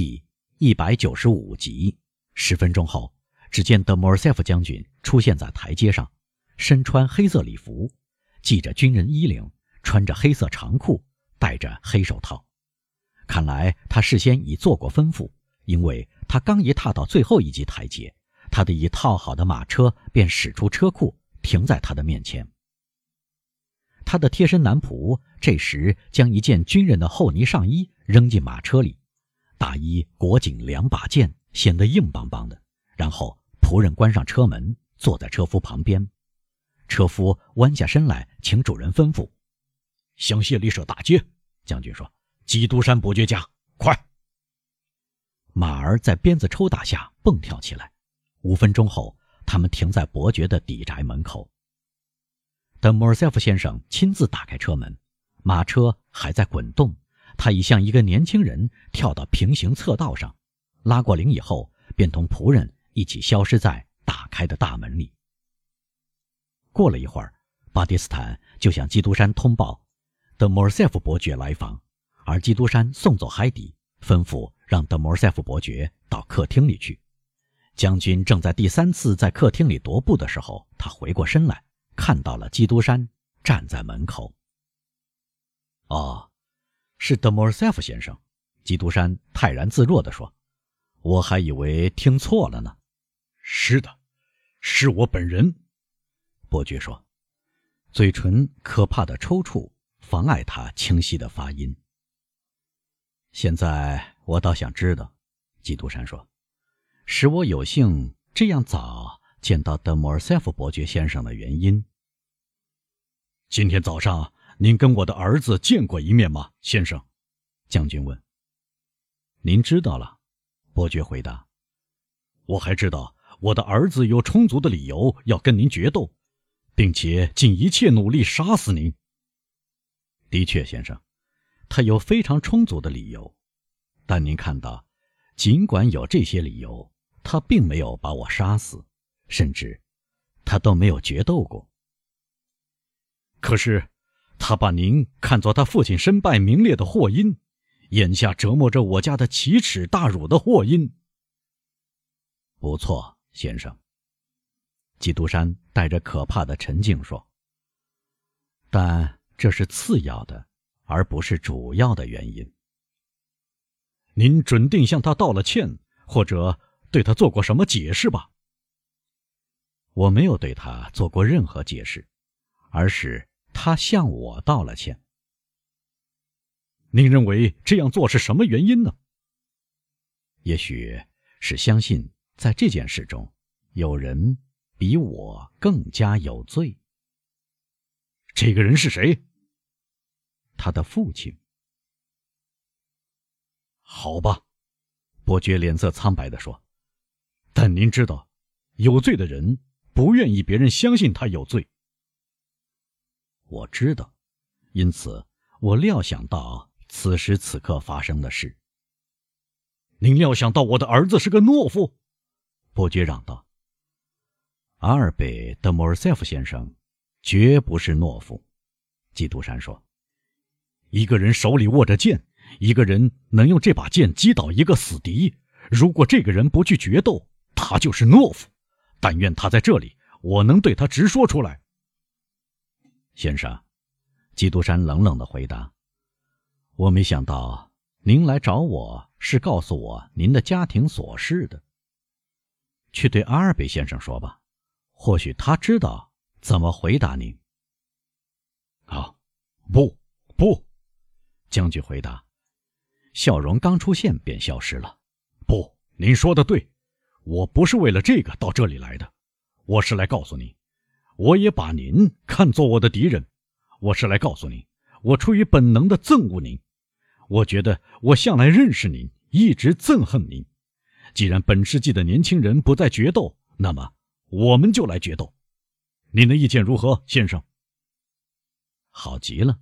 第一百九十五集。十分钟后，只见德莫尔塞夫将军出现在台阶上，身穿黑色礼服，系着军人衣领，穿着黑色长裤，戴着黑手套。看来他事先已做过吩咐，因为他刚一踏到最后一级台阶，他的已套好的马车便驶出车库，停在他的面前。他的贴身男仆这时将一件军人的厚呢上衣扔进马车里，大衣裹紧两把剑，显得硬邦邦的。然后仆人关上车门，坐在车夫旁边。车夫弯下身来，请主人吩咐：“香榭丽舍大街。”将军说。基督山伯爵家，快！马儿在鞭子抽打下蹦跳起来。五分钟后，他们停在伯爵的邸宅门口。等莫尔塞夫先生亲自打开车门，马车还在滚动。他已像一个年轻人跳到平行侧道上，拉过铃以后，便同仆人一起消失在打开的大门里。过了一会儿，巴迪斯坦就向基督山通报，德莫尔塞夫伯爵来访。而基督山送走海底，吩咐让德莫尔塞夫伯爵到客厅里去。将军正在第三次在客厅里踱步的时候，他回过身来，看到了基督山站在门口。哦，是德莫尔塞夫先生。基督山泰然自若地说：“我还以为听错了呢。”“是的，是我本人。”伯爵说，嘴唇可怕的抽搐妨碍他清晰的发音。现在我倒想知道，基督山说：“使我有幸这样早见到德莫尔塞夫伯爵先生的原因。”今天早上您跟我的儿子见过一面吗，先生？将军问。“您知道了。”伯爵回答。“我还知道我的儿子有充足的理由要跟您决斗，并且尽一切努力杀死您。”的确，先生。他有非常充足的理由，但您看到，尽管有这些理由，他并没有把我杀死，甚至，他都没有决斗过。可是，他把您看作他父亲身败名裂的祸因，眼下折磨着我家的奇耻大辱的祸因。不错，先生。基督山带着可怕的沉静说：“但这是次要的。”而不是主要的原因。您准定向他道了歉，或者对他做过什么解释吧？我没有对他做过任何解释，而是他向我道了歉。您认为这样做是什么原因呢？也许是相信在这件事中有人比我更加有罪。这个人是谁？他的父亲。好吧，伯爵脸色苍白地说：“但您知道，有罪的人不愿意别人相信他有罪。”我知道，因此我料想到此时此刻发生的事。您料想到我的儿子是个懦夫？伯爵嚷道：“阿尔贝·德莫尔塞夫先生绝不是懦夫。”基督山说。一个人手里握着剑，一个人能用这把剑击倒一个死敌。如果这个人不去决斗，他就是懦夫。但愿他在这里，我能对他直说出来。先生，基督山冷冷地回答：“我没想到您来找我是告诉我您的家庭琐事的。去对阿尔贝先生说吧，或许他知道怎么回答您。”啊，不，不。将军回答，笑容刚出现便消失了。不，您说的对，我不是为了这个到这里来的，我是来告诉您，我也把您看作我的敌人。我是来告诉您，我出于本能的憎恶您。我觉得我向来认识您，一直憎恨您。既然本世纪的年轻人不再决斗，那么我们就来决斗。您的意见如何，先生？好极了。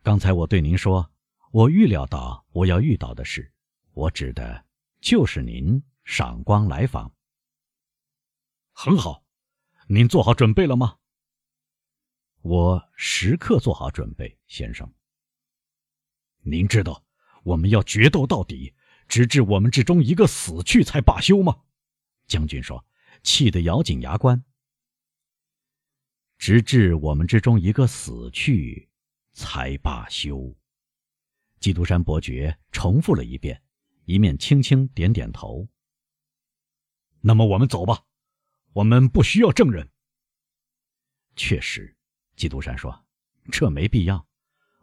刚才我对您说，我预料到我要遇到的事，我指的就是您赏光来访。很好，您做好准备了吗？我时刻做好准备，先生。您知道，我们要决斗到底，直至我们之中一个死去才罢休吗？将军说，气得咬紧牙关。直至我们之中一个死去才罢休。基督山伯爵重复了一遍，一面轻轻点点头。那么我们走吧，我们不需要证人。确实，基督山说，这没必要。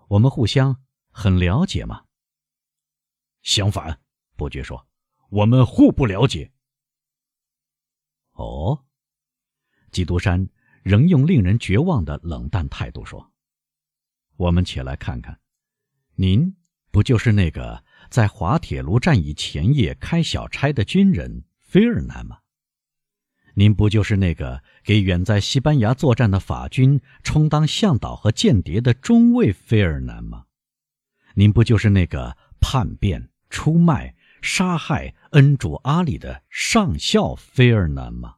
我们互相很了解嘛。相反，伯爵说，我们互不了解。哦，基督山仍用令人绝望的冷淡态度说：“我们且来看看，您。”不就是那个在滑铁卢战役前夜开小差的军人菲尔南吗？您不就是那个给远在西班牙作战的法军充当向导和间谍的中尉菲尔南吗？您不就是那个叛变、出卖、杀害恩主阿里的上校菲尔南吗？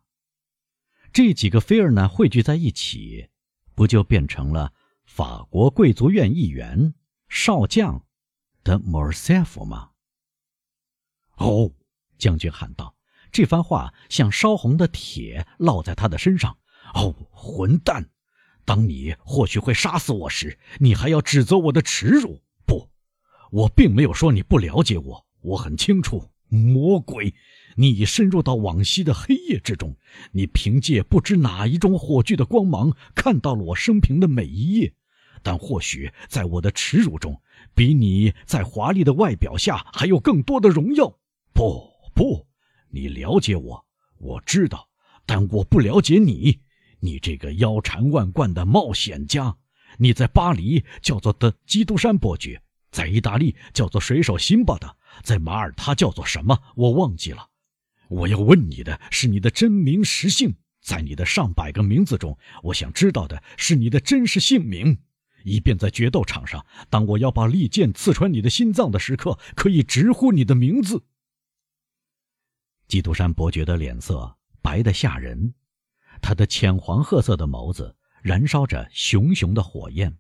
这几个菲尔南汇聚在一起，不就变成了法国贵族院议员、少将？的莫尔塞夫吗？哦，将军喊道，这番话像烧红的铁烙在他的身上。哦，混蛋！当你或许会杀死我时，你还要指责我的耻辱？不，我并没有说你不了解我，我很清楚。魔鬼，你已深入到往昔的黑夜之中，你凭借不知哪一种火炬的光芒，看到了我生平的每一页。但或许在我的耻辱中。比你在华丽的外表下还有更多的荣耀。不不，你了解我，我知道，但我不了解你。你这个腰缠万贯的冒险家，你在巴黎叫做的基督山伯爵，在意大利叫做水手辛巴的，在马耳他叫做什么？我忘记了。我要问你的是你的真名实姓，在你的上百个名字中，我想知道的是你的真实姓名。以便在决斗场上，当我要把利剑刺穿你的心脏的时刻，可以直呼你的名字。基督山伯爵的脸色白得吓人，他的浅黄褐色的眸子燃烧着熊熊的火焰。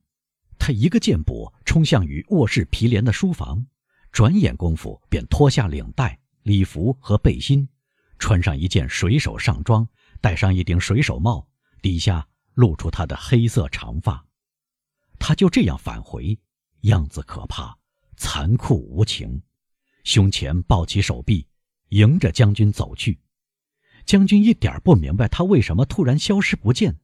他一个箭步冲向与卧室毗连的书房，转眼功夫便脱下领带、礼服和背心，穿上一件水手上装，戴上一顶水手帽，底下露出他的黑色长发。他就这样返回，样子可怕，残酷无情，胸前抱起手臂，迎着将军走去。将军一点不明白他为什么突然消失不见，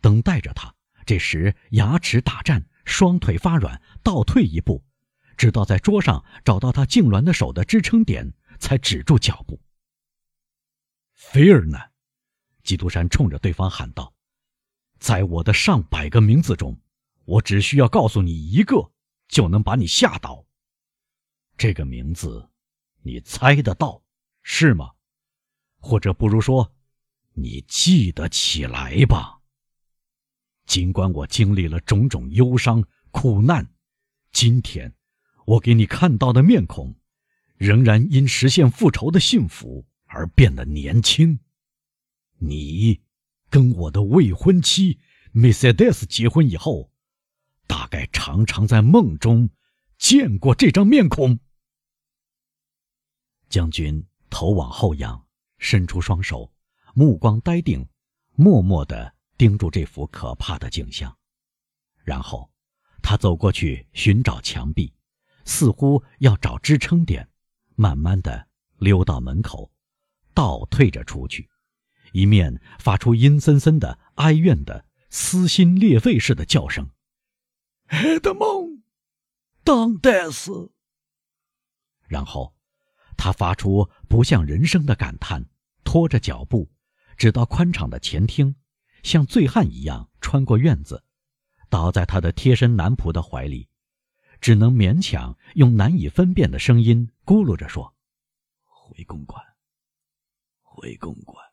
等待着他。这时牙齿打颤，双腿发软，倒退一步，直到在桌上找到他痉挛的手的支撑点，才止住脚步。菲尔呢，基督山冲着对方喊道：“在我的上百个名字中。”我只需要告诉你一个，就能把你吓倒。这个名字，你猜得到，是吗？或者不如说，你记得起来吧。尽管我经历了种种忧伤苦难，今天我给你看到的面孔，仍然因实现复仇的幸福而变得年轻。你跟我的未婚妻梅赛德斯结婚以后。大概常常在梦中见过这张面孔。将军头往后仰，伸出双手，目光呆定，默默地盯住这幅可怕的景象。然后，他走过去寻找墙壁，似乎要找支撑点，慢慢地溜到门口，倒退着出去，一面发出阴森森的哀怨的撕心裂肺似的叫声。埃德蒙，当戴斯。然后，他发出不像人声的感叹，拖着脚步，直到宽敞的前厅，像醉汉一样穿过院子，倒在他的贴身男仆的怀里，只能勉强用难以分辨的声音咕噜着说：“回公馆，回公馆。”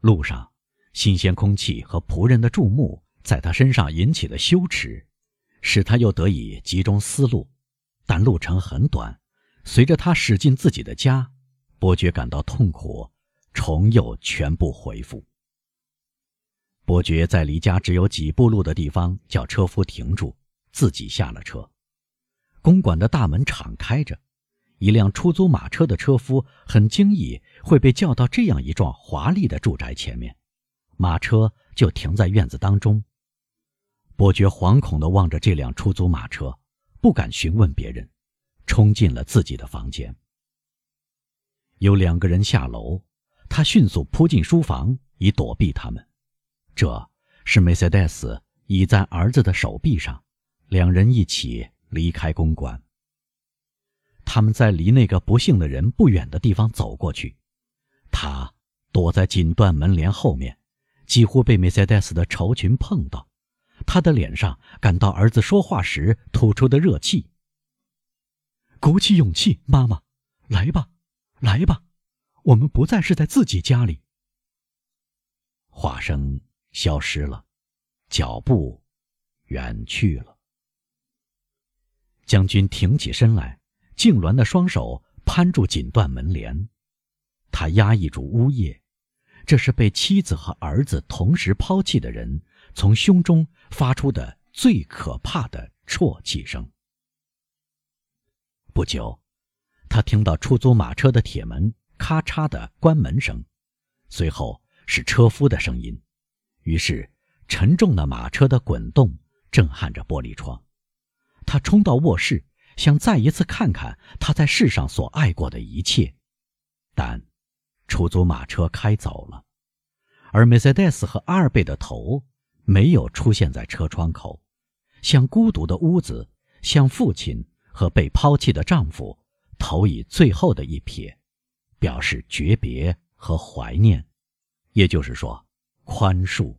路上，新鲜空气和仆人的注目。在他身上引起的羞耻，使他又得以集中思路。但路程很短，随着他驶进自己的家，伯爵感到痛苦，重又全部恢复。伯爵在离家只有几步路的地方叫车夫停住，自己下了车。公馆的大门敞开着，一辆出租马车的车夫很惊异会被叫到这样一幢华丽的住宅前面，马车就停在院子当中。伯爵惶恐地望着这辆出租马车，不敢询问别人，冲进了自己的房间。有两个人下楼，他迅速扑进书房以躲避他们。这是梅赛德斯倚在儿子的手臂上，两人一起离开公馆。他们在离那个不幸的人不远的地方走过去，他躲在锦缎门帘后面，几乎被梅赛德斯的绸裙碰到。他的脸上感到儿子说话时吐出的热气。鼓起勇气，妈妈，来吧，来吧，我们不再是在自己家里。话声消失了，脚步远去了。将军挺起身来。痉挛的双手攀住锦缎门帘，他压抑住呜咽，这是被妻子和儿子同时抛弃的人从胸中发出的最可怕的啜泣声。不久，他听到出租马车的铁门咔嚓的关门声，随后是车夫的声音，于是沉重的马车的滚动震撼着玻璃窗。他冲到卧室。想再一次看看他在世上所爱过的一切，但出租马车开走了，而梅赛德斯和阿尔贝的头没有出现在车窗口，像孤独的屋子，像父亲和被抛弃的丈夫投以最后的一瞥，表示诀别和怀念，也就是说，宽恕。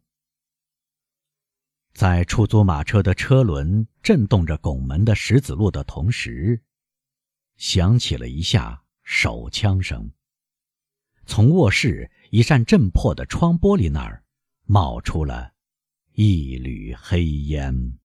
在出租马车的车轮震动着拱门的石子路的同时，响起了一下手枪声。从卧室一扇震破的窗玻璃那儿冒出了一缕黑烟。